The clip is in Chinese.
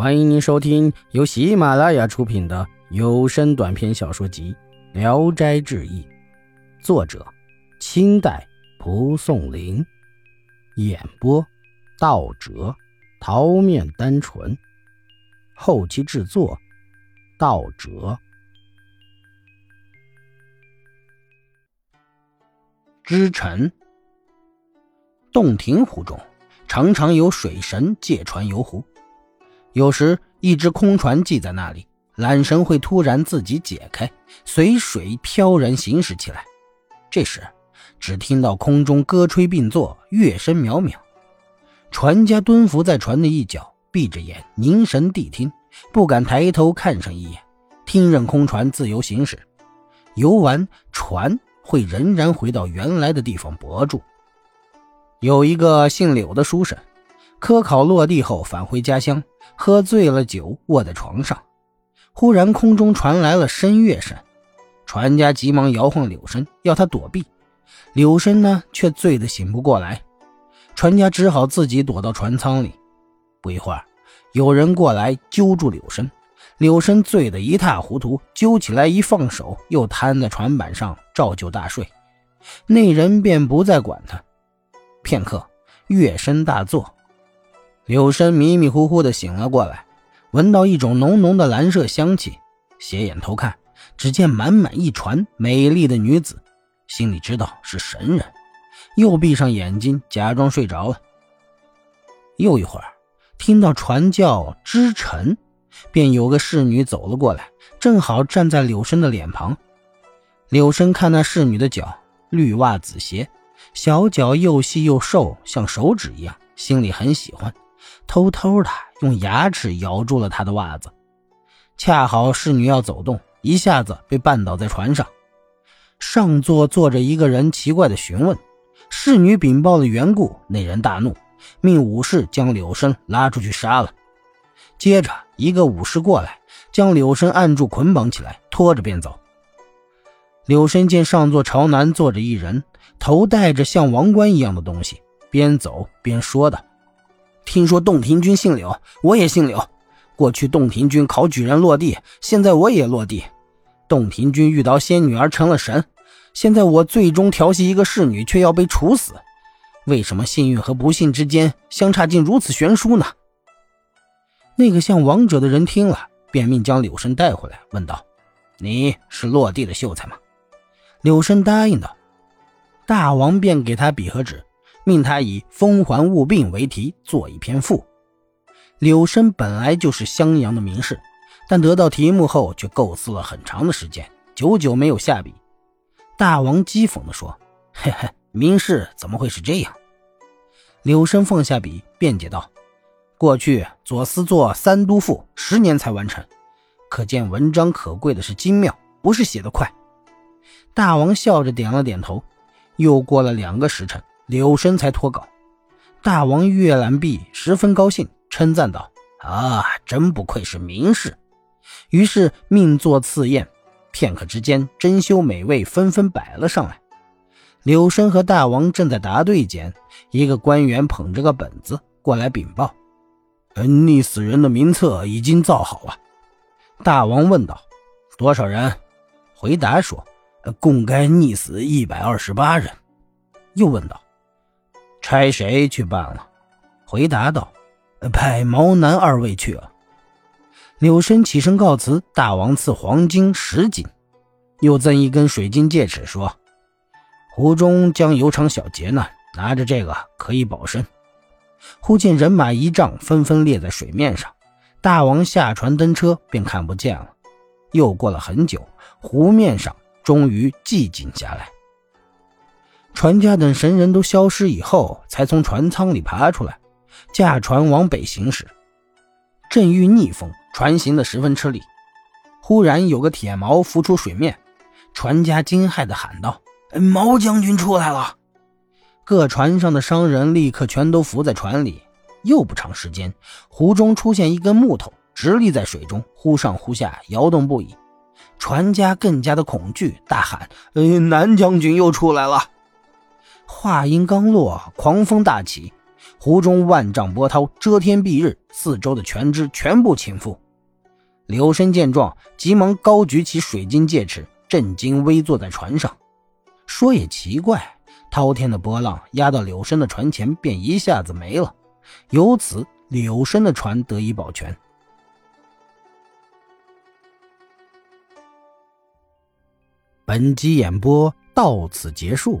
欢迎您收听由喜马拉雅出品的有声短篇小说集《聊斋志异》，作者：清代蒲松龄，演播：道哲、桃面单纯，后期制作：道哲。知臣，洞庭湖中常常有水神借船游湖。有时，一只空船系在那里，缆绳会突然自己解开，随水飘然行驶起来。这时，只听到空中歌吹并作，乐声渺渺。船家蹲伏在船的一角，闭着眼凝神谛听，不敢抬头看上一眼，听任空船自由行驶。游完，船会仍然回到原来的地方泊住。有一个姓柳的书生。科考落地后返回家乡，喝醉了酒，卧在床上。忽然空中传来了声乐声，船家急忙摇晃柳生，要他躲避。柳生呢，却醉得醒不过来。船家只好自己躲到船舱里。不一会儿，有人过来揪住柳生，柳生醉得一塌糊涂，揪起来一放手，又瘫在船板上照旧大睡。那人便不再管他。片刻，乐声大作。柳生迷迷糊糊的醒了过来，闻到一种浓浓的蓝色香气，斜眼偷看，只见满满一船美丽的女子，心里知道是神人，又闭上眼睛，假装睡着了。又一会儿，听到船叫织晨，便有个侍女走了过来，正好站在柳生的脸旁。柳生看那侍女的脚，绿袜紫鞋，小脚又细又瘦，像手指一样，心里很喜欢。偷偷的用牙齿咬住了他的袜子，恰好侍女要走动，一下子被绊倒在船上。上座坐着一个人，奇怪的询问侍女禀报了缘故。那人大怒，命武士将柳生拉出去杀了。接着，一个武士过来，将柳生按住，捆绑起来，拖着便走。柳生见上座朝南坐着一人，头戴着像王冠一样的东西，边走边说道。听说洞庭君姓柳，我也姓柳。过去洞庭君考举人落地，现在我也落地。洞庭君遇到仙女而成了神，现在我最终调戏一个侍女，却要被处死。为什么幸运和不幸之间相差竟如此悬殊呢？那个像王者的人听了，便命将柳生带回来，问道：“你是落地的秀才吗？”柳生答应道。大王便给他笔和纸。命他以“风还物病”为题做一篇赋。柳生本来就是襄阳的名士，但得到题目后却构思了很长的时间，久久没有下笔。大王讥讽地说：“嘿嘿，名士怎么会是这样？”柳生放下笔，辩解道：“过去左思做《三都赋》，十年才完成，可见文章可贵的是精妙，不是写得快。”大王笑着点了点头。又过了两个时辰。柳生才脱稿，大王阅览毕，十分高兴，称赞道：“啊，真不愧是名士。”于是命作赐宴。片刻之间，珍馐美味纷纷摆了上来。柳生和大王正在答对间，一个官员捧着个本子过来禀报：“溺死人的名册已经造好了。”大王问道：“多少人？”回答说：“共该溺死一百二十八人。”又问道。差谁去办了？回答道：“派毛南二位去了。”柳生起身告辞。大王赐黄金十斤，又赠一根水晶戒尺，说：“湖中将有场小劫难，拿着这个可以保身。”忽见人马一丈，纷纷列在水面上。大王下船登车，便看不见了。又过了很久，湖面上终于寂静下来。船家等神人都消失以后，才从船舱里爬出来，驾船往北行驶。正遇逆风，船行得十分吃力。忽然有个铁锚浮出水面，船家惊骇地喊道：“毛将军出来了！”各船上的商人立刻全都伏在船里。又不长时间，湖中出现一根木头，直立在水中，忽上忽下摇动不已。船家更加的恐惧，大喊：“呃，南将军又出来了！”话音刚落，狂风大起，湖中万丈波涛遮天蔽日，四周的船只全部倾覆。柳生见状，急忙高举起水晶戒尺，震惊危坐在船上。说也奇怪，滔天的波浪压到柳生的船前，便一下子没了，由此柳生的船得以保全。本集演播到此结束，